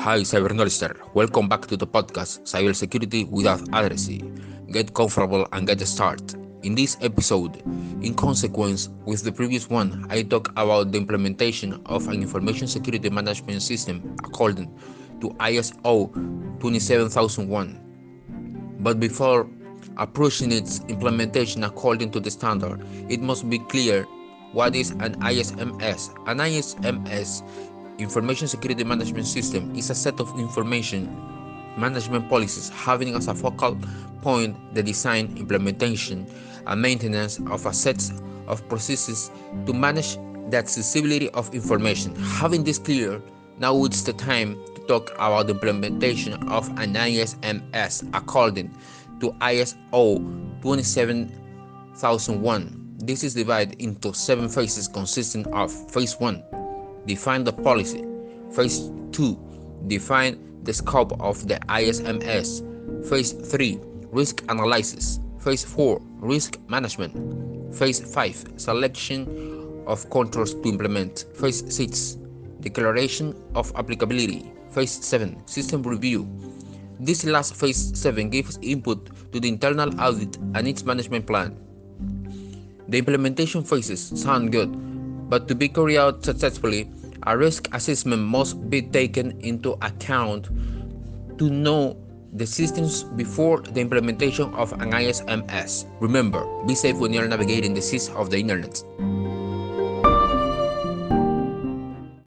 Hi, Cyber Knowledge Welcome back to the podcast Cybersecurity Without Addressing. Get comfortable and get started. In this episode, in consequence with the previous one, I talk about the implementation of an information security management system according to ISO 27001. But before approaching its implementation according to the standard, it must be clear what is an ISMS. An ISMS Information Security Management System is a set of information management policies having as a focal point the design, implementation, and maintenance of a set of processes to manage the accessibility of information. Having this clear, now it's the time to talk about the implementation of an ISMS according to ISO 27001. This is divided into seven phases consisting of phase 1 define the policy. Phase 2 define the scope of the ISMS. Phase 3 risk analysis. Phase 4 risk management. Phase 5 selection of controls to implement. Phase 6 declaration of applicability. Phase 7 system review. This last phase 7 gives input to the internal audit and its management plan. The implementation phases sound good, but to be carried out successfully, a risk assessment must be taken into account to know the systems before the implementation of an ISMS. Remember, be safe when you're navigating the seas of the internet.